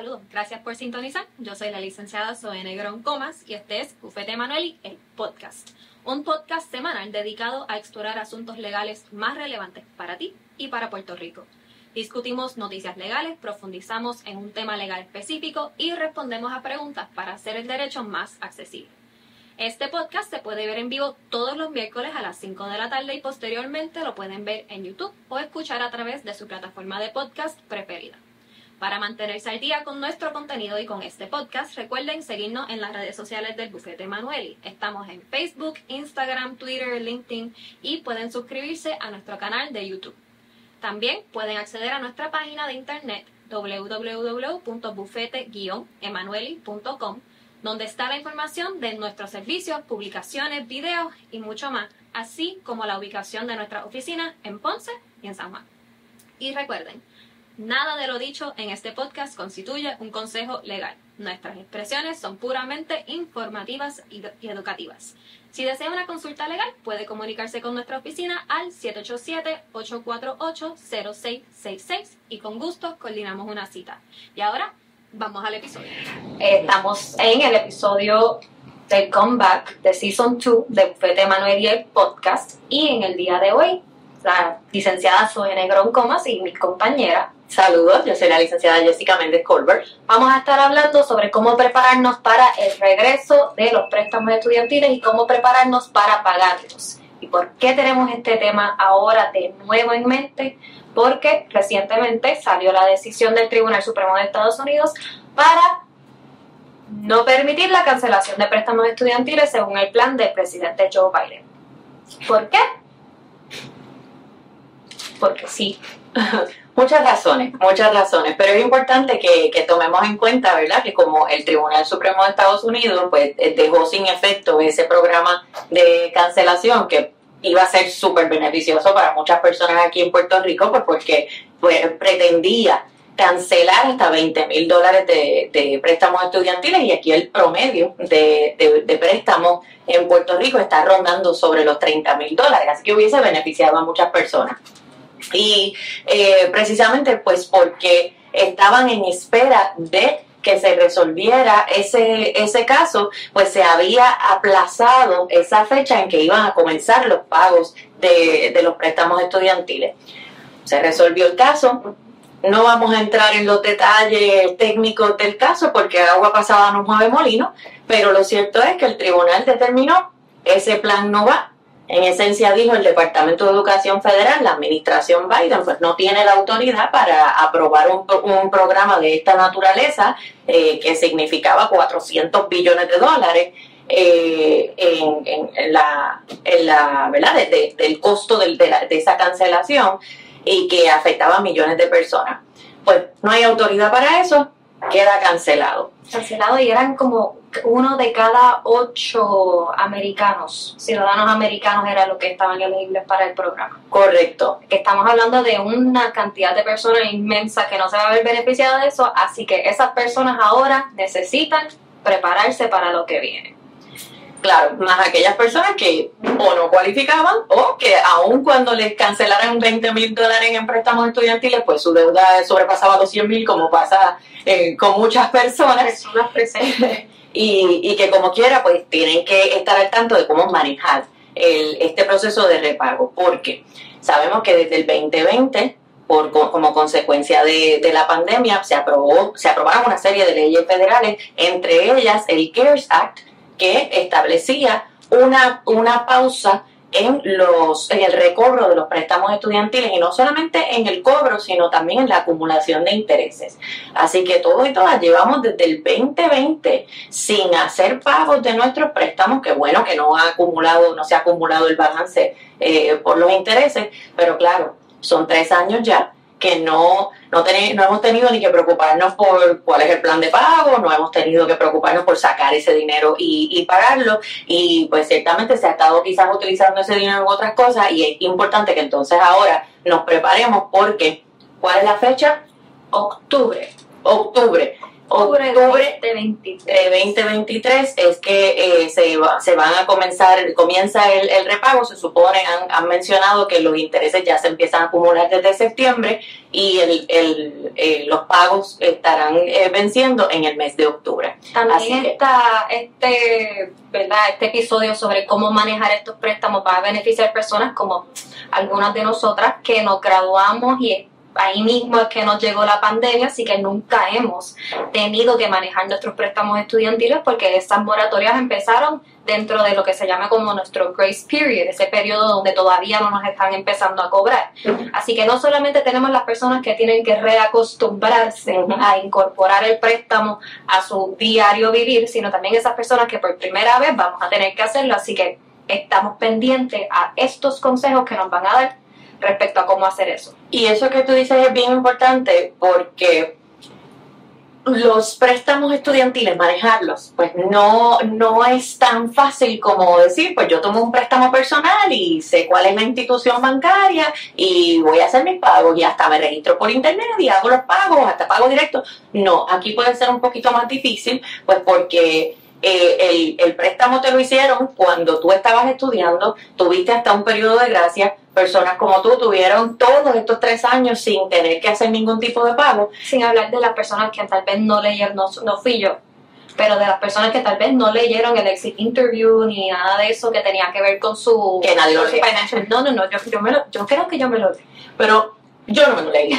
Saludos, gracias por sintonizar. Yo soy la licenciada Zoe Negrón Comas y este es Bufete Manueli, el podcast. Un podcast semanal dedicado a explorar asuntos legales más relevantes para ti y para Puerto Rico. Discutimos noticias legales, profundizamos en un tema legal específico y respondemos a preguntas para hacer el derecho más accesible. Este podcast se puede ver en vivo todos los miércoles a las 5 de la tarde y posteriormente lo pueden ver en YouTube o escuchar a través de su plataforma de podcast preferida. Para mantenerse al día con nuestro contenido y con este podcast, recuerden seguirnos en las redes sociales del Bufete Manueli. Estamos en Facebook, Instagram, Twitter, LinkedIn y pueden suscribirse a nuestro canal de YouTube. También pueden acceder a nuestra página de internet www.bufete-emanueli.com donde está la información de nuestros servicios, publicaciones, videos y mucho más, así como la ubicación de nuestra oficina en Ponce y en San Juan. Y recuerden, nada de lo dicho en este podcast constituye un consejo legal. Nuestras expresiones son puramente informativas y educativas. Si desea una consulta legal, puede comunicarse con nuestra oficina al 787-848-0666 y con gusto coordinamos una cita. Y ahora vamos al episodio. Estamos en el episodio del comeback de Season 2 de Bufete Manuel el podcast. Y en el día de hoy, la licenciada Zoe Negrón Comas y mi compañera. Saludos, yo soy la licenciada Jessica Méndez Colbert. Vamos a estar hablando sobre cómo prepararnos para el regreso de los préstamos estudiantiles y cómo prepararnos para pagarlos. ¿Y por qué tenemos este tema ahora de nuevo en mente? porque recientemente salió la decisión del Tribunal Supremo de Estados Unidos para no permitir la cancelación de préstamos estudiantiles según el plan del presidente Joe Biden. ¿Por qué? Porque sí. Muchas razones, muchas razones, pero es importante que, que, tomemos en cuenta, ¿verdad?, que como el Tribunal Supremo de Estados Unidos pues dejó sin efecto ese programa de cancelación que iba a ser súper beneficioso para muchas personas aquí en Puerto Rico, pues porque pues, pretendía cancelar hasta 20 mil dólares de, préstamos estudiantiles y aquí el promedio de, de, préstamos en Puerto Rico está rondando sobre los 30 mil dólares, así que hubiese beneficiado a muchas personas. Y eh, precisamente pues porque estaban en espera de que se resolviera ese, ese caso, pues se había aplazado esa fecha en que iban a comenzar los pagos de, de los préstamos estudiantiles. Se resolvió el caso, no vamos a entrar en los detalles técnicos del caso porque agua pasada no mueve molino, pero lo cierto es que el tribunal determinó ese plan no va en esencia dijo el Departamento de Educación Federal, la administración Biden, pues no tiene la autoridad para aprobar un, programa de esta naturaleza eh, que significaba 400 billones de dólares eh, en, la, en la ¿verdad? del costo de, de esa cancelación y que afectaba a millones de personas. Pues no hay autoridad para eso, queda cancelado. Cancelado y eran como uno de cada ocho americanos, ciudadanos americanos, era lo que estaban elegibles para el programa. Correcto. Estamos hablando de una cantidad de personas inmensa que no se va a ver beneficiada de eso, así que esas personas ahora necesitan prepararse para lo que viene. Claro, más aquellas personas que o no cualificaban o que aun cuando les cancelaran 20 mil dólares en préstamos estudiantiles, pues su deuda sobrepasaba los 100 mil, como pasa eh, con muchas personas. Personas presentes. y, y, que como quiera, pues tienen que estar al tanto de cómo manejar el, este proceso de repago, porque sabemos que desde el 2020 por, como consecuencia de, de, la pandemia, se, aprobó, se aprobaron una serie de leyes federales, entre ellas el CARES Act, que establecía una, una pausa en, los, en el recobro de los préstamos estudiantiles y no solamente en el cobro, sino también en la acumulación de intereses. Así que todos y todas llevamos desde el 2020 sin hacer pagos de nuestros préstamos, que bueno que no ha acumulado, no se ha acumulado el balance eh, por los intereses, pero claro, son tres años ya que no, no, no hemos tenido ni que preocuparnos por cuál es el plan de pago, no hemos tenido que preocuparnos por sacar ese dinero y, y pagarlo y pues ciertamente se ha estado quizás utilizando ese dinero en otras cosas y es importante que entonces ahora nos preparemos porque ¿cuál es la fecha? Octubre. Octubre. Octubre, de 2023 es que eh, se, se van a comenzar, comienza el, el repago, se supone, han, han, mencionado que los intereses ya se empiezan a acumular desde septiembre y el, el, eh, los pagos estarán eh, venciendo en el mes de octubre. También está este, ¿verdad? este episodio sobre cómo manejar estos préstamos para beneficiar personas como algunas de nosotras que nos graduamos y ahí mismo es que nos llegó la pandemia, así que nunca hemos tenido que manejar nuestros préstamos estudiantiles porque estas moratorias empezaron dentro de lo que se llama como nuestro grace period, ese periodo donde todavía no nos están empezando a cobrar. Así que no solamente tenemos las personas que tienen que reacostumbrarse a incorporar el préstamo a su diario vivir, sino también esas personas que por primera vez vamos a tener que hacerlo, así que estamos pendientes a estos consejos que nos van a dar respecto a cómo hacer eso. Y eso que tú dices es bien importante porque los préstamos estudiantiles, manejarlos, pues no, no es tan fácil como decir, pues yo tomo un préstamo personal y sé cuál es la institución bancaria y voy a hacer mis pagos y hasta me registro por internet y hago los pagos, hasta pago directo. No, aquí puede ser un poquito más difícil, pues porque eh, el, el, préstamo te lo hicieron cuando tú estabas estudiando, tuviste hasta un periodo de gracia, personas como tú tuvieron todos estos tres años sin tener que hacer ningún tipo de pago. Sin hablar de las personas que tal vez no leyeron, no, no fui yo, pero de las personas que tal vez no leyeron el exit interview ni nada de eso que tenía que ver con su, que nadie lo No, no, no, yo, yo, me lo, yo creo que yo me lo leí. Pero yo no me lo leí.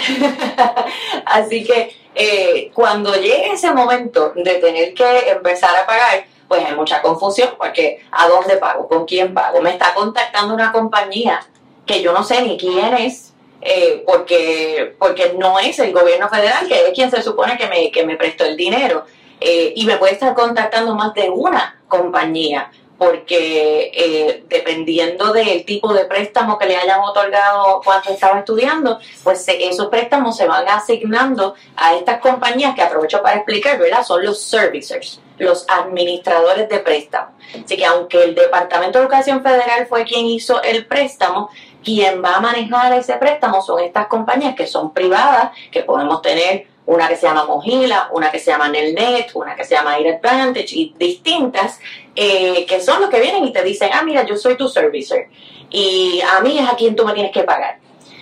Así que eh, cuando llegue ese momento de tener que empezar a pagar, pues hay mucha confusión porque ¿a dónde pago? ¿Con quién pago? Me está contactando una compañía que yo no sé ni quién es, eh, porque, porque no es el gobierno federal, que es quien se supone que me, que me prestó el dinero. Eh, y me puede estar contactando más de una compañía porque eh, dependiendo del tipo de préstamo que le hayan otorgado cuando estaba estudiando, pues esos préstamos se van asignando a estas compañías que aprovecho para explicar, ¿verdad? Son los servicers, los administradores de préstamo. Así que aunque el Departamento de Educación Federal fue quien hizo el préstamo, quien va a manejar ese préstamo son estas compañías que son privadas, que podemos tener una que se llama Mojila, una que se llama Nelnet, una que se llama Air Advantage y distintas, eh, que son los que vienen y te dicen, ah, mira, yo soy tu servicer y a mí es a quien tú me tienes que pagar.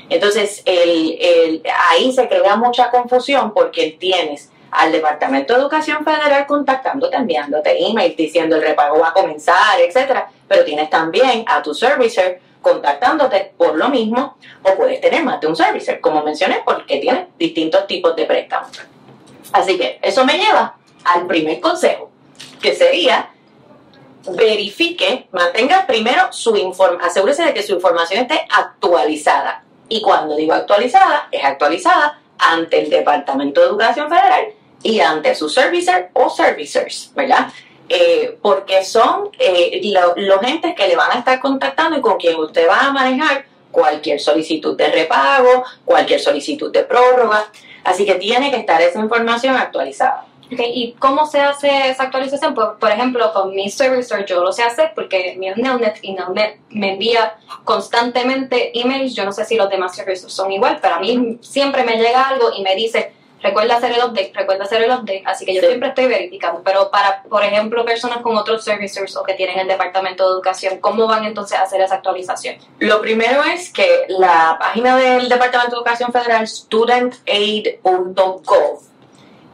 Entonces, ahí se crea mucha confusión porque tienes al Departamento de Educación Federal contactándote, enviándote email diciendo el repago va a comenzar, etcétera, pero tienes también a tu servicer contactándote por lo mismo o puedes tener más de un servicer, como mencioné, porque tiene distintos tipos de préstamos. Así que eso me lleva al primer consejo, que sería verifique, mantenga primero su información, asegúrese de que su información esté actualizada. Y cuando digo actualizada, es actualizada ante el Departamento de Educación Federal y ante su servicer o servicers, ¿verdad? Eh, porque son eh, los entes que le van a estar contactando y con quien usted va a manejar cualquier solicitud de repago, cualquier solicitud de prórroga. Así que tiene que estar esa información actualizada. ¿Y cómo se hace esa actualización? Pues, por ejemplo, con mi servicer yo lo sé hacer porque mi Nelnet y me envía constantemente emails. Yo no sé si los demás servicios son igual, pero a mí siempre me llega algo y me dice, recuerda hacer el update, recuerda hacer el update, así que yo siempre estoy verificando, pero para, por ejemplo, personas con otros servicios o que tienen el Departamento de Educación, ¿cómo van entonces a hacer esa actualización? Lo primero es que la página del Departamento de Educación Federal, studentaid.gov,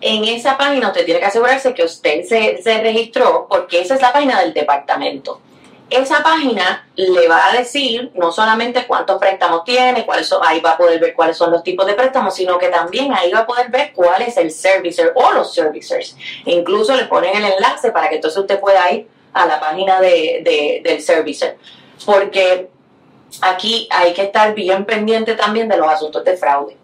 en esa página usted tiene que asegurarse que usted se, se registró, porque esa es la página del departamento esa página le va a decir no solamente cuántos préstamos tiene, cuáles son, ahí va a poder ver cuáles son los tipos de préstamos, sino que también ahí va a poder ver cuál es el servicer o los servicers. incluso le ponen el enlace para que entonces usted pueda ir a la página de, del servicer. Porque aquí hay que estar bien pendiente también de los asuntos de fraude,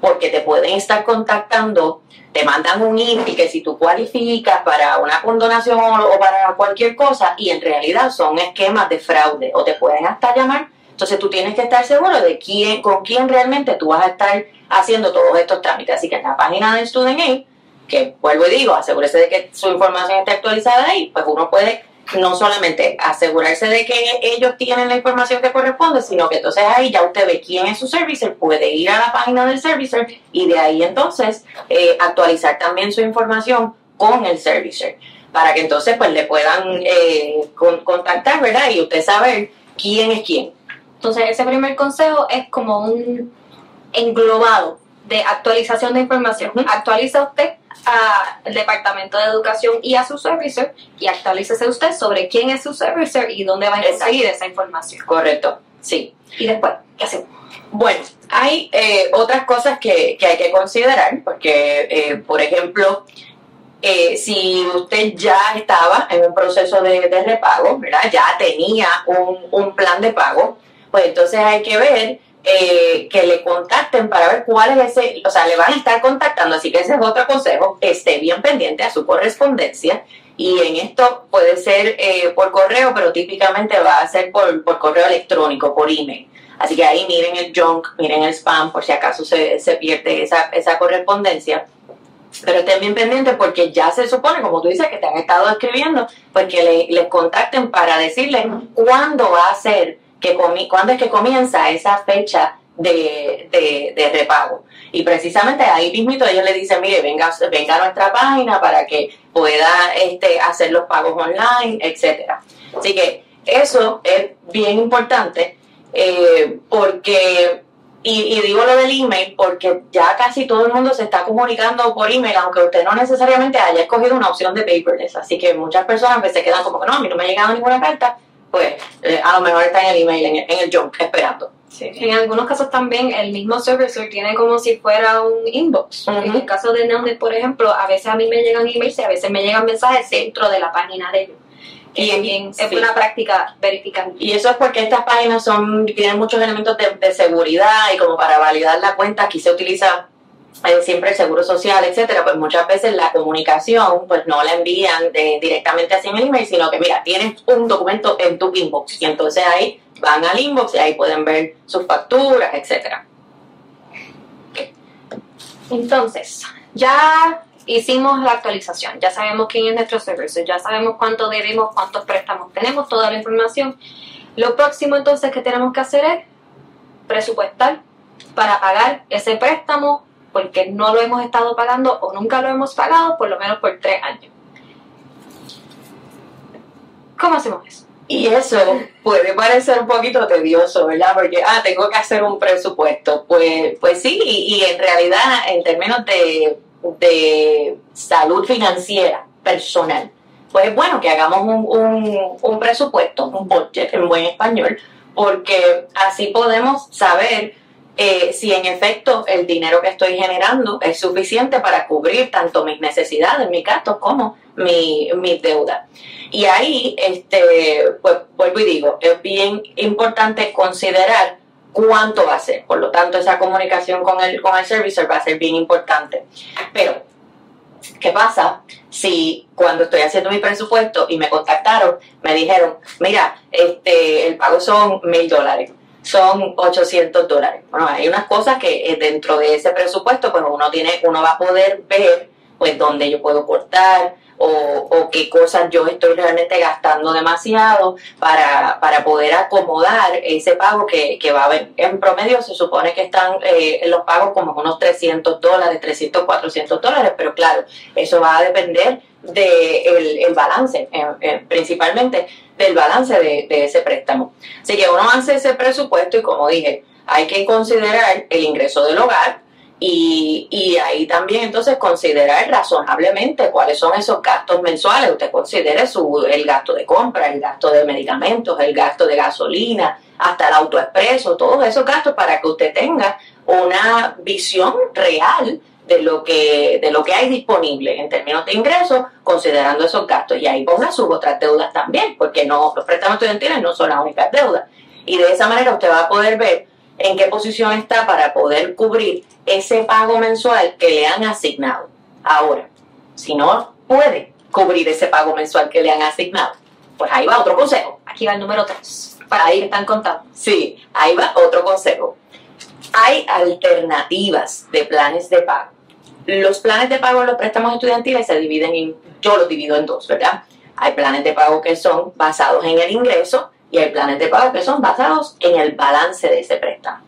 porque te pueden estar contactando te mandan un email que si tú cualificas para una condonación o, para cualquier cosa y en realidad son esquemas de fraude o te pueden hasta llamar, entonces tú tienes que estar seguro de quién, con quién realmente tú vas a estar haciendo todos estos trámites. Así que en la página de StudentAid, que vuelvo y digo, asegúrese de que su información esté actualizada ahí, pues uno puede no solamente asegurarse de que ellos tienen la información que corresponde, sino que entonces ahí ya usted ve quién es su servicer, puede ir a la página del servicer y de ahí entonces eh, actualizar también su información con el servicer para que entonces pues le puedan eh, contactar, ¿verdad? Y usted saber quién es quién. Entonces ese primer consejo es como un englobado de actualización de información. Actualiza usted al Departamento de Educación y a su servicer y actualícese usted sobre quién es su servicer y dónde va a conseguir esa información. Correcto, sí. Y después, ¿qué hacemos? Bueno, hay eh, otras cosas que, hay que considerar, porque, eh, por ejemplo, eh, si usted ya estaba en un proceso de, repago, ¿verdad? Ya tenía un, un, plan de pago, pues entonces hay que ver eh, que le contacten para ver cuál es ese, o sea, le van a estar contactando, así que ese es otro consejo, esté bien pendiente a su correspondencia y en esto puede ser eh, por correo, pero típicamente va a ser por, por correo electrónico, por email. Así que ahí miren el junk, miren el spam, por si acaso se, se pierde esa, esa correspondencia. Pero estén bien pendientes porque ya se supone, como tú dices, que te han estado escribiendo, porque pues le, les contacten para decirles cuándo va a ser, que cuándo es que comienza esa fecha de, de, repago. Y precisamente ahí mismito ellos le dicen, mire, venga, venga a nuestra página para que pueda este, hacer los pagos online, etcétera. Así que eso es bien importante eh, porque y, digo lo del email porque ya casi todo el mundo se está comunicando por email, aunque usted no necesariamente haya escogido una opción de paperless. Así que muchas personas pues, se quedan como que no, a mí no me ha llegado ninguna carta, pues eh, a lo mejor está en el email, en el, junk, esperando. Sí. En algunos casos también el mismo servicer tiene como si fuera un inbox. En el caso de Nelnet, por ejemplo, a veces a mí me llegan emails y a veces me llegan mensajes dentro de la página de ellos y bien es una práctica verificable. Y eso es porque estas páginas son tienen muchos elementos de, seguridad y como para validar la cuenta aquí se utiliza eh, siempre el seguro social, etcétera, pues muchas veces la comunicación pues no la envían directamente así en el email, sino que mira, tienes un documento en tu inbox y entonces ahí van al inbox y ahí pueden ver sus facturas, etcétera. Entonces, ya hicimos la actualización, ya sabemos quién es nuestro servicio, ya sabemos cuánto debemos, cuántos préstamos tenemos, toda la información. Lo próximo entonces que tenemos que hacer es presupuestar para pagar ese préstamo porque no lo hemos estado pagando o nunca lo hemos pagado por lo menos por tres años. ¿Cómo hacemos eso? Y eso puede parecer un poquito tedioso, ¿verdad? Porque, ah, tengo que hacer un presupuesto. Pues, pues sí, y en realidad, en términos de de salud financiera personal, pues es bueno que hagamos un, un, presupuesto, un budget en buen español, porque así podemos saber eh, si en efecto el dinero que estoy generando es suficiente para cubrir tanto mis necesidades, mis gastos, como mi, mis deudas. Y ahí, este, pues vuelvo y digo, es bien importante considerar cuánto va a ser. Por lo tanto, esa comunicación con el, con el servicer va a ser bien importante. Pero, ¿qué pasa si cuando estoy haciendo mi presupuesto y me contactaron, me dijeron, mira, este, el pago son mil dólares? Son 800 dólares. Bueno, hay unas cosas que eh, dentro de ese presupuesto, pues uno tiene, uno va a poder ver, pues dónde yo puedo cortar, o, qué cosas yo estoy realmente gastando demasiado para, para poder acomodar ese pago que, va a haber. En promedio se supone que están eh, los pagos como unos 300 dólares, 300, 400 dólares, pero claro, eso va a depender del el balance, eh, eh, principalmente del balance de, ese préstamo. Así que uno hace ese presupuesto y como dije, hay que considerar el ingreso del hogar, y, y, ahí también entonces considerar razonablemente cuáles son esos gastos mensuales. Usted considere su, el gasto de compra, el gasto de medicamentos, el gasto de gasolina, hasta el autoexpreso, todos esos gastos para que usted tenga una visión real de lo que de lo que hay disponible en términos de ingresos, considerando esos gastos. Y ahí ponga sus otras deudas también, porque no los préstamos estudiantiles no son las únicas deudas. Y de esa manera usted va a poder ver en qué posición está para poder cubrir ese pago mensual que le han asignado. Ahora, si no puede cubrir ese pago mensual que le han asignado, pues ahí va otro consejo. Aquí va el número 3, para ahí están contando. Sí, ahí va otro consejo. Hay alternativas de planes de pago. Los planes de pago en los préstamos estudiantiles se dividen en, yo los divido en dos, ¿verdad? Hay planes de pago que son basados en el ingreso y hay planes de pago que son basados en el balance de ese préstamo.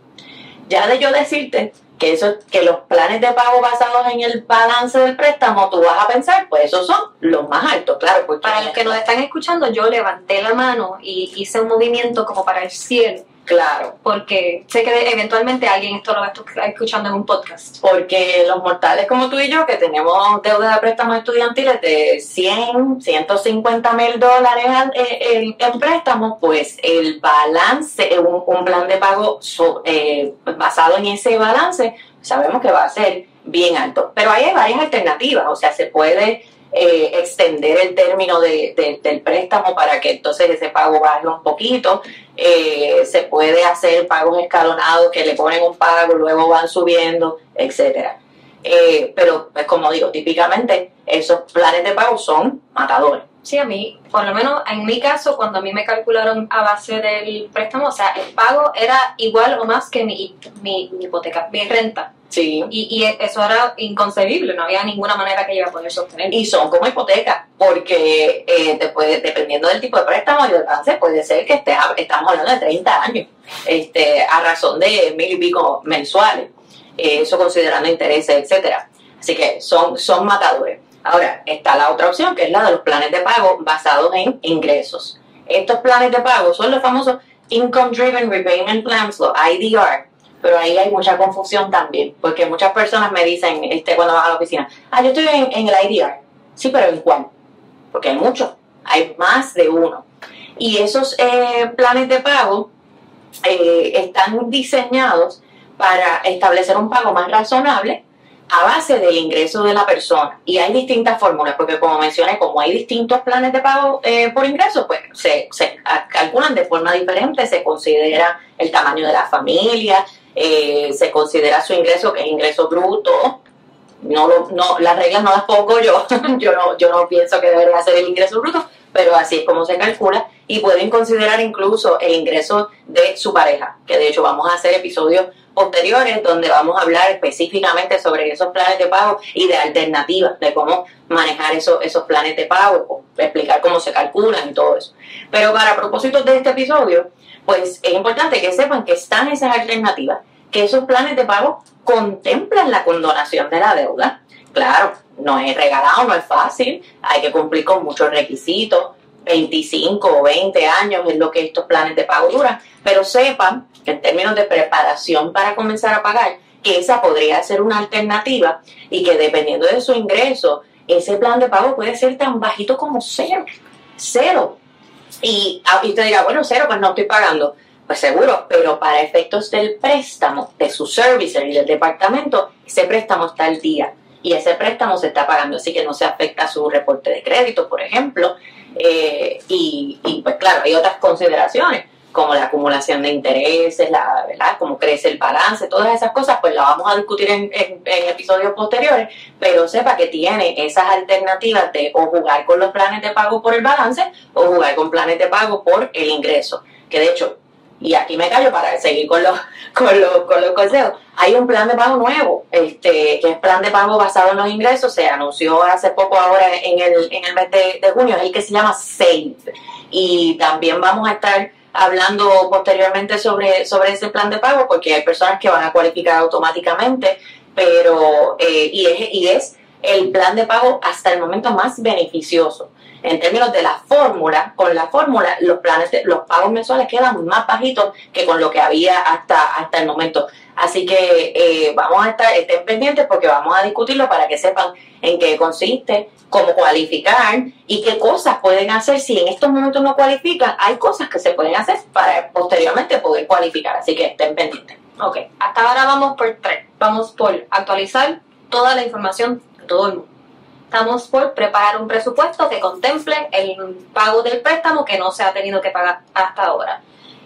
Ya de yo decirte que, eso, que los planes de pago basados en el balance del préstamo, tú vas a pensar, pues esos son los más altos, claro. Para los que nos están escuchando, yo levanté la mano y hice un movimiento como para el cielo Claro. Porque sé que eventualmente alguien esto lo va a estar escuchando en un podcast. Porque los mortales como tú y yo, que tenemos deuda de préstamos estudiantiles de 100, 150 mil dólares en, préstamos, pues el balance, un, un plan de pago eh, basado en ese balance, sabemos que va a ser bien alto. Pero ahí hay varias alternativas, o sea, se puede eh, extender el término de, del préstamo para que entonces ese pago baje un poquito. Eh, se puede hacer pagos escalonados que le ponen un pago, luego van subiendo, etcétera. Eh, pero, pues como digo, típicamente esos planes de pago son matadores. Sí, a mí, por lo menos en mi caso, cuando a mí me calcularon a base del préstamo, o sea, el pago era igual o más que mi, mi, hipoteca, mi renta. Sí. Y, y, eso era inconcebible, no había ninguna manera que yo iba a poder sostener. Y son como hipotecas, porque eh, dependiendo del tipo de préstamo y del alcance, puede ser que esté, estamos hablando de 30 años, este, a razón de mil y pico mensuales, eh, eso considerando intereses, etcétera. Así que son, son matadores. Ahora, está la otra opción, que es la de los planes de pago basados en ingresos. Estos planes de pago son los famosos Income Driven Repayment Plans, los IDR, pero ahí hay mucha confusión también, porque muchas personas me dicen este, cuando van a la oficina, ah, yo estoy en, el IDR. Sí, pero ¿en cuál? Porque hay muchos, hay más de uno. Y esos eh, planes de pago eh, están diseñados para establecer un pago más razonable a base del ingreso de la persona. Y hay distintas fórmulas, porque como mencioné, como hay distintos planes de pago eh, por ingreso, pues se, calculan de forma diferente, se considera el tamaño de la familia, eh, se considera su ingreso, que es ingreso bruto. No, no, las reglas no las pongo yo, yo no, yo no pienso que debería ser el ingreso bruto, pero así es como se calcula y pueden considerar incluso el ingreso de su pareja, que de hecho vamos a hacer episodios posteriores donde vamos a hablar específicamente sobre esos planes de pago y de alternativas, de cómo manejar esos, esos planes de pago, explicar cómo se calculan y todo eso. Pero para propósitos de este episodio, pues es importante que sepan que están esas alternativas, que esos planes de pago contemplan la condonación de la deuda. Claro, no es regalado, no es fácil, hay que cumplir con muchos requisitos, 25 o 20 años es lo que estos planes de pago duran, pero sepan que en términos de preparación para comenzar a pagar, que esa podría ser una alternativa y que dependiendo de su ingreso, ese plan de pago puede ser tan bajito como cero, cero. Y, ah, usted diga, bueno, cero, pues no estoy pagando. Pues seguro, pero para efectos del préstamo, de su service y del departamento, ese préstamo está al día y ese préstamo se está pagando, así que no se afecta su reporte de crédito, por ejemplo. Eh, y, y, pues claro, hay otras consideraciones como la acumulación de intereses, la, ¿verdad? cómo crece el balance, todas esas cosas, pues las vamos a discutir en, episodios posteriores, pero sepa que tiene esas alternativas de o jugar con los planes de pago por el balance o jugar con planes de pago por el ingreso, que de hecho, y aquí me callo para seguir con los, con los, con los consejos, hay un plan de pago nuevo, este, que es plan de pago basado en los ingresos, se anunció hace poco ahora en el, en el mes de, junio, es el que se llama SAVE, y también vamos a estar hablando posteriormente sobre, sobre ese plan de pago, porque hay personas que van a cualificar automáticamente, pero eh, y, es, y es el plan de pago hasta el momento más beneficioso. En términos de la fórmula, con la fórmula los planes los pagos mensuales quedan más bajitos que con lo que había hasta, hasta el momento. Así que eh, vamos a estar, estén pendientes porque vamos a discutirlo para que sepan en qué consiste, cómo cualificar y qué cosas pueden hacer. Si en estos momentos no cualifican, hay cosas que se pueden hacer para posteriormente poder cualificar. Así que estén pendientes. Ok, hasta ahora vamos por tres. Vamos por actualizar toda la información de todo el mundo. Estamos por preparar un presupuesto que contemple el pago del préstamo que no se ha tenido que pagar hasta ahora.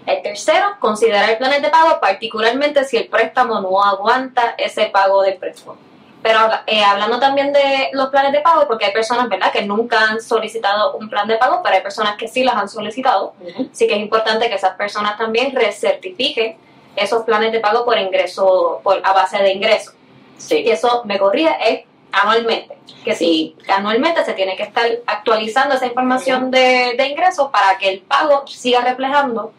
El tercero, considerar planes de pago, particularmente si el préstamo no aguanta ese pago del préstamo. Pero eh, hablando también de los planes de pago, porque hay personas, ¿verdad?, que nunca han solicitado un plan de pago, pero hay personas que sí las han solicitado. Así que es importante que esas personas también recertifiquen esos planes de pago por ingreso, por, a base de ingreso. Sí. Y eso me corría es anualmente. Que sí, anualmente se tiene que estar actualizando esa información de, de ingresos para que el pago siga reflejando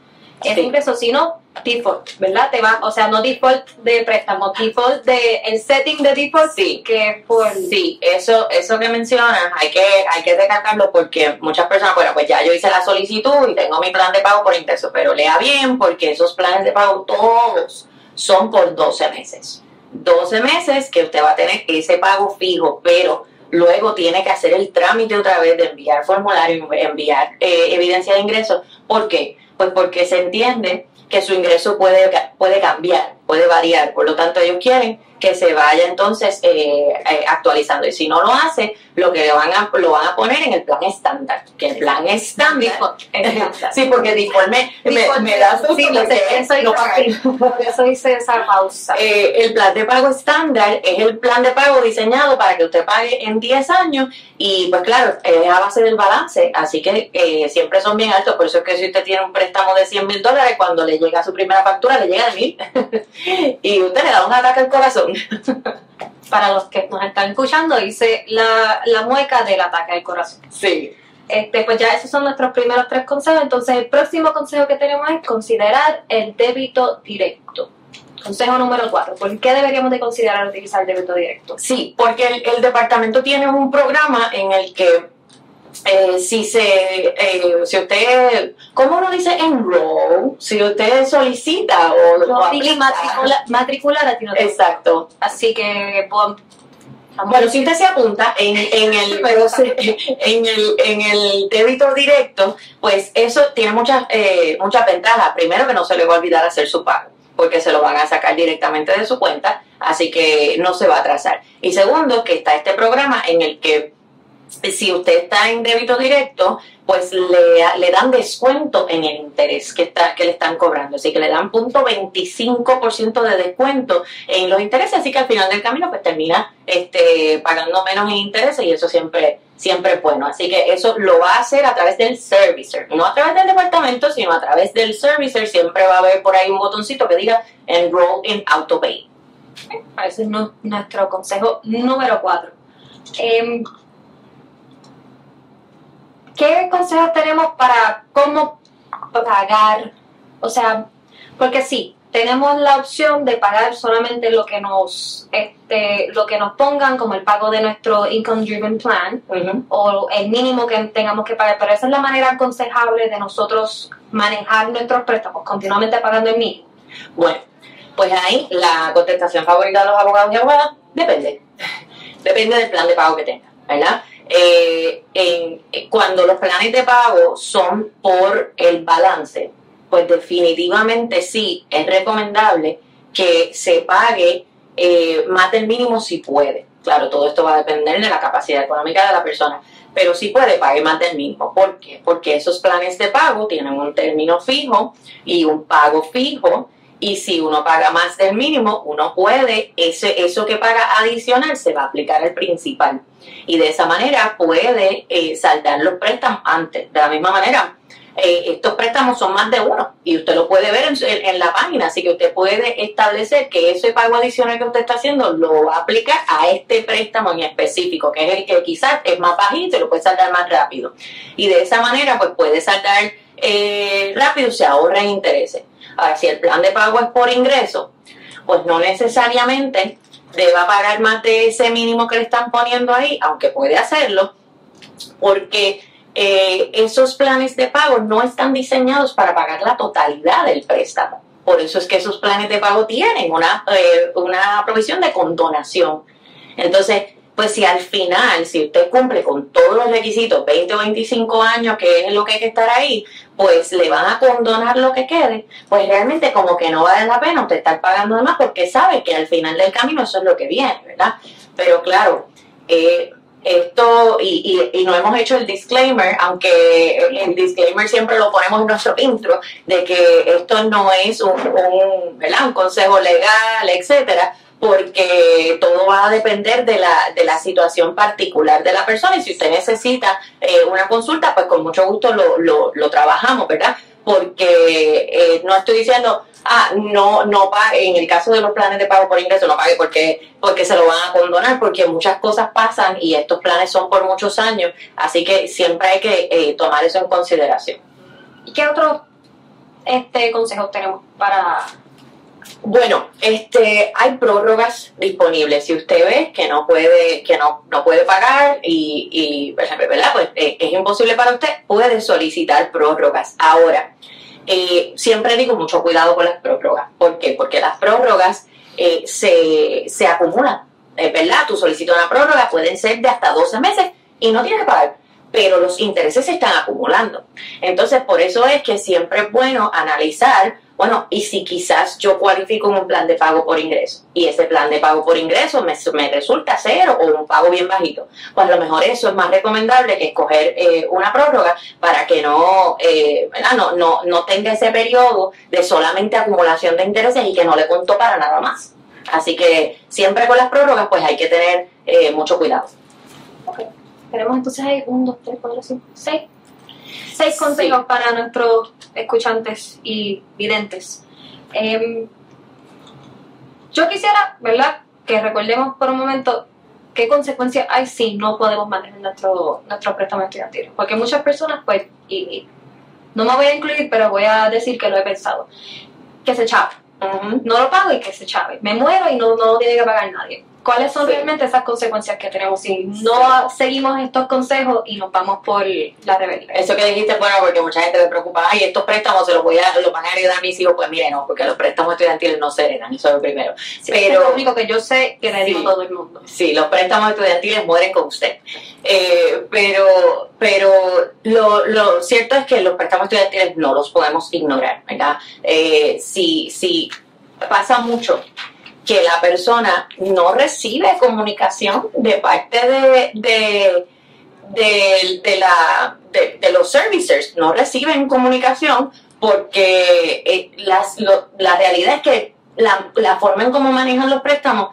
ese Sí. ingreso, si no, default, ¿verdad? Te va, o sea, no default de préstamo, default de el setting de default Sí. que es por Sí, eso, eso que mencionas hay que, hay que recalcarlo porque muchas personas, bueno, pues ya yo hice la solicitud y tengo mi plan de pago por ingreso, pero lea bien porque esos planes de pago todos son por 12 meses. 12 meses que usted va a tener ese pago fijo, pero luego tiene que hacer el trámite otra vez de enviar formulario, enviar eh, evidencia de ingreso. ¿Por qué? Pues porque se entiende que su ingreso puede, puede cambiar, puede variar. Por lo tanto, ellos quieren que se vaya entonces eh, eh, actualizando. Y si no lo hace, lo que le van a, lo van a poner en el plan estándar. Que el plan estándar. Sí, porque default me, me, da susto sí, eso no eso hice esa pausa. Eh, el plan de pago estándar es el plan de pago diseñado para que usted pague en 10 años y pues claro, es a base del balance, así que eh, siempre son bien altos, por eso es que si usted tiene un préstamo de 100 mil dólares, cuando le llega su primera factura le llega de mil y usted le da un ataque al corazón. Para los que nos están escuchando, hice la, la mueca del ataque al corazón. Sí. Este, pues ya esos son nuestros primeros tres consejos. Entonces, el próximo consejo que tenemos es considerar el débito directo. Consejo número cuatro. ¿Por qué deberíamos de considerar utilizar el débito directo? Sí, porque el, el departamento tiene un programa en el que eh, si se, eh, si usted, ¿cómo uno dice enroll? Si usted solicita o, o No aplica. matricula- matricular a ti no te Exacto. Así que, pues, Bueno, si usted se apunta en, en el, en, el, en el débito directo, pues eso tiene muchas, eh, muchas ventajas. Primero que no se le va a olvidar hacer su pago, porque se lo van a sacar directamente de su cuenta, así que no se va a atrasar. Y segundo, que está este programa en el que si usted está en débito directo, pues le, le dan descuento en el interés que, está, que le están cobrando. Así que le dan punto 25% de descuento en los intereses. Así que al final del camino, pues termina este, pagando menos en intereses y eso siempre, siempre es bueno. Así que eso lo va a hacer a través del servicer. No a través del departamento, sino a través del servicer. Siempre va a haber por ahí un botoncito que diga Enroll in AutoPay. Ese es nu- nuestro consejo número cuatro. Em, ¿Qué consejos tenemos para cómo pagar? O sea, porque sí, tenemos la opción de pagar solamente lo que nos, este, lo que nos pongan como el pago de nuestro income driven plan o el mínimo que tengamos que pagar, pero esa es la manera aconsejable de nosotros manejar nuestros préstamos, continuamente pagando el mínimo. Bueno, pues ahí la contestación favorita de los abogados y abogadas depende. Depende del plan de pago que tenga, ¿verdad? Eh, en- eh, cuando los planes de pago son por el balance, pues definitivamente sí es recomendable que se pague eh, más del mínimo si puede. Claro, todo esto va a depender de la capacidad económica de la persona, pero si puede, pague más del mínimo. ¿Por qué? Porque esos planes de pago tienen un término fijo y un pago fijo y si uno paga más del mínimo, uno puede, ese, eso que paga adicional se va a aplicar al principal. Y de esa manera puede eh, saldar los préstamos antes. De la misma manera, eh, estos préstamos son más de uno y usted lo puede ver en, la página, así que usted puede establecer que ese pago adicional que usted está haciendo lo va a aplicar a este préstamo en específico, que es el que quizás es más bajito y lo puede saldar más rápido. Y de esa manera, pues puede saldar eh, rápido se ahorra en intereses. Ahora, si el plan de pago es por ingreso, pues no necesariamente deba pagar más de ese mínimo que le están poniendo ahí, aunque puede hacerlo, porque eh, esos planes de pago no están diseñados para pagar la totalidad del préstamo. Por eso es que esos planes de pago tienen una, eh, una provisión de condonación. Entonces, pues si al final, si usted cumple con todos los requisitos, 20 o 25 años, que es lo que hay que estar ahí, pues le van a condonar lo que quede, pues realmente como que no vale la pena usted estar pagando de más porque sabe que al final del camino eso es lo que viene, ¿verdad? Pero claro, eh, esto, y, y, y no hemos hecho el disclaimer, aunque el disclaimer siempre lo ponemos en nuestro intro, de que esto no es un, un, un consejo legal, etcétera, porque todo va a depender de la, de la situación particular de la persona y si usted necesita eh, una consulta, pues con mucho gusto lo, lo, trabajamos, ¿verdad? Porque eh, no estoy diciendo, ah, no, no pague, en el caso de los planes de pago por ingreso, no pague porque, porque se lo van a condonar, porque muchas cosas pasan y estos planes son por muchos años, así que siempre hay que eh, tomar eso en consideración. ¿Y qué otros este, consejos tenemos para bueno, este, hay prórrogas disponibles. Si usted ve que no puede, que no, no puede pagar y, y ¿verdad? Pues eh, es imposible para usted, puede solicitar prórrogas. Ahora, eh, siempre digo mucho cuidado con las prórrogas. ¿Por qué? Porque las prórrogas eh, se, se acumulan. ¿Verdad? Tú solicitas una prórroga, pueden ser de hasta 12 meses y no tienes que pagar pero los intereses se están acumulando. Entonces, por eso es que siempre es bueno analizar bueno, y si quizás yo cualifico en un plan de pago por ingreso y ese plan de pago por ingreso me, resulta cero o un pago bien bajito, pues a lo mejor eso es más recomendable que escoger eh, una prórroga para que no, eh, no, no, no tenga ese periodo de solamente acumulación de intereses y que no le contó para nada más. Así que siempre con las prórrogas pues hay que tener eh, mucho cuidado. Ok, tenemos entonces ahí un, dos, tres, cuatro, cinco, seis seis consejos para nuestros escuchantes y videntes. Em, yo quisiera, ¿verdad?, que recordemos por un momento qué consecuencias hay si no podemos manejar nuestro, nuestro préstamo estudiantil. Porque muchas personas, pues, y, no me voy a incluir, pero voy a decir que lo he pensado, que se chave. No lo pago y que se chave. Me muero y no, no tiene que pagar nadie cuáles son realmente esas consecuencias que tenemos si no seguimos estos consejos y nos vamos por la rebelión. Eso que dijiste, bueno, porque mucha gente le preocupa, ay, estos préstamos se los voy a, los van a heredar a mis hijos, pues mire, no, porque los préstamos estudiantiles no se heredan, eso es lo primero. Pero, es lo único que yo sé que le digo todo el mundo. Sí, los préstamos estudiantiles mueren con usted. Eh, pero pero lo, lo, cierto es que los préstamos estudiantiles no los podemos ignorar, ¿verdad? Eh, si, si pasa mucho que la persona no recibe comunicación de parte de, de, de, la, de, los servicers, no reciben comunicación porque eh, las, la realidad es que la, la, forma en cómo manejan los préstamos,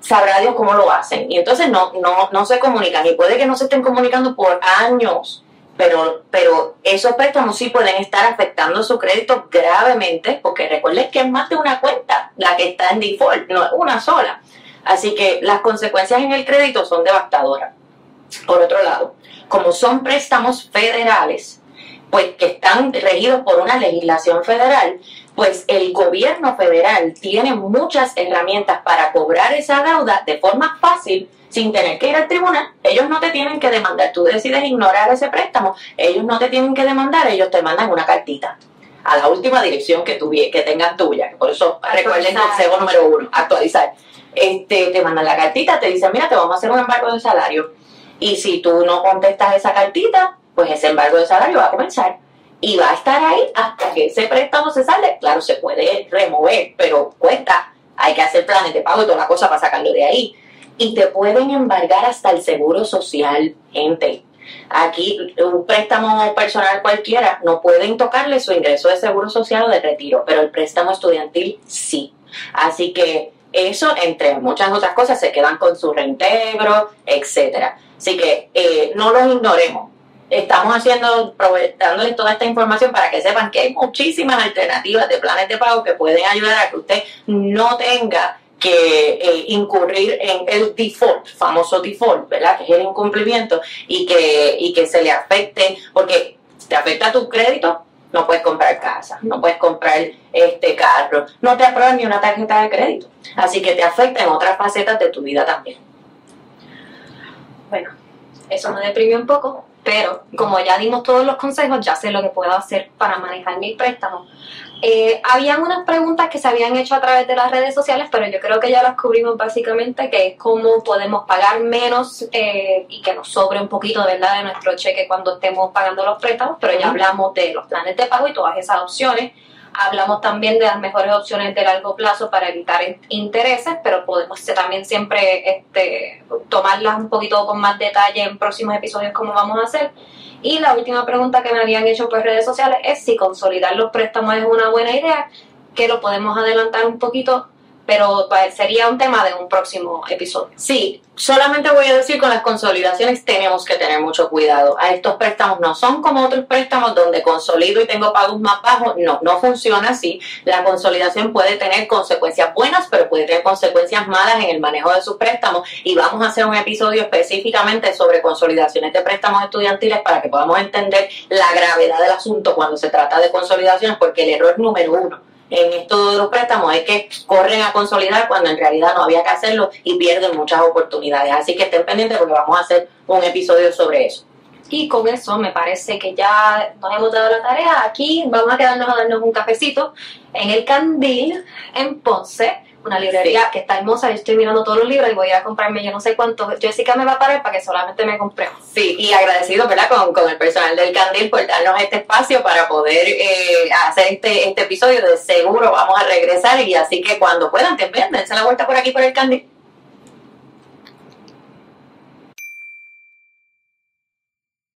sabrá Dios cómo lo hacen. Y entonces no, no, no se comunican. Y puede que no se estén comunicando por años pero, pero esos préstamos sí pueden estar afectando su crédito gravemente, porque recuerden que es más de una cuenta la que está en default, no es una sola. Así que las consecuencias en el crédito son devastadoras. Por otro lado, como son préstamos federales, pues que están regidos por una legislación federal, pues el gobierno federal tiene muchas herramientas para cobrar esa deuda de forma fácil sin tener que ir al tribunal. Ellos no te tienen que demandar. Tú decides ignorar ese préstamo. Ellos no te tienen que demandar. Ellos te mandan una cartita a la última dirección que, que tengan tuya. Por eso recuerden el consejo número uno, actualizar. Este, te mandan la cartita, te dicen, mira, te vamos a hacer un embargo de salario. Y si tú no contestas esa cartita, pues ese embargo de salario va a comenzar. Y va a estar ahí hasta que ese préstamo se sale. Claro, se puede remover, pero cuesta. Hay que hacer planes de pago y toda la cosa para sacarlo de ahí y te pueden embargar hasta el seguro social, gente. Aquí un préstamo personal cualquiera no pueden tocarle su ingreso de seguro social o de retiro, pero el préstamo estudiantil sí. Así que eso, entre muchas otras cosas, se quedan con su reintegro, etcétera. Así que eh, no los ignoremos. Estamos haciendo, dándoles toda esta información para que sepan que hay muchísimas alternativas de planes de pago que pueden ayudar a que usted no tenga que eh, incurrir en el default, famoso default, ¿verdad? Que es el incumplimiento y que, y que se le afecte, porque te afecta tu crédito, no puedes comprar casa, no puedes comprar este carro, no te aprueban ni una tarjeta de crédito. Así que te afecta en otras facetas de tu vida también. Bueno, eso me deprimió un poco, pero como ya dimos todos los consejos, ya sé lo que puedo hacer para manejar mi préstamo. Eh, habían unas preguntas que se habían hecho a través de las redes sociales, pero yo creo que ya las cubrimos básicamente, que es cómo podemos pagar menos eh, y que nos sobre un poquito ¿verdad? de nuestro cheque cuando estemos pagando los préstamos, pero ya hablamos de los planes de pago y todas esas opciones. Hablamos también de las mejores opciones de largo plazo para evitar intereses, pero podemos también siempre este, tomarlas un poquito con más detalle en próximos episodios como vamos a hacer. Y la última pregunta que me habían hecho por redes sociales es si consolidar los préstamos es una buena idea, que lo podemos adelantar un poquito pero sería un tema de un próximo episodio. Sí, solamente voy a decir con las consolidaciones tenemos que tener mucho cuidado. A estos préstamos no son como otros préstamos donde consolido y tengo pagos más bajos. No, no funciona así. La consolidación puede tener consecuencias buenas, pero puede tener consecuencias malas en el manejo de sus préstamos. Y vamos a hacer un episodio específicamente sobre consolidaciones de préstamos estudiantiles para que podamos entender la gravedad del asunto cuando se trata de consolidaciones, porque el error número uno en esto de los préstamos es que corren a consolidar cuando en realidad no había que hacerlo y pierden muchas oportunidades. Así que estén pendientes porque vamos a hacer un episodio sobre eso. Y con eso me parece que ya nos hemos dado la tarea. Aquí vamos a quedarnos a darnos un cafecito en el Candil, en Ponce una librería que está hermosa. Yo estoy mirando todos los libros y voy a comprarme yo no sé cuántos. Jessica me va a parar para que solamente me compre. Sí, y agradecido, ¿verdad? Con, con el personal del Candil por darnos este espacio para poder eh, hacer este, este episodio. De seguro vamos a regresar y así que cuando puedan, también dense la vuelta por aquí por el Candil.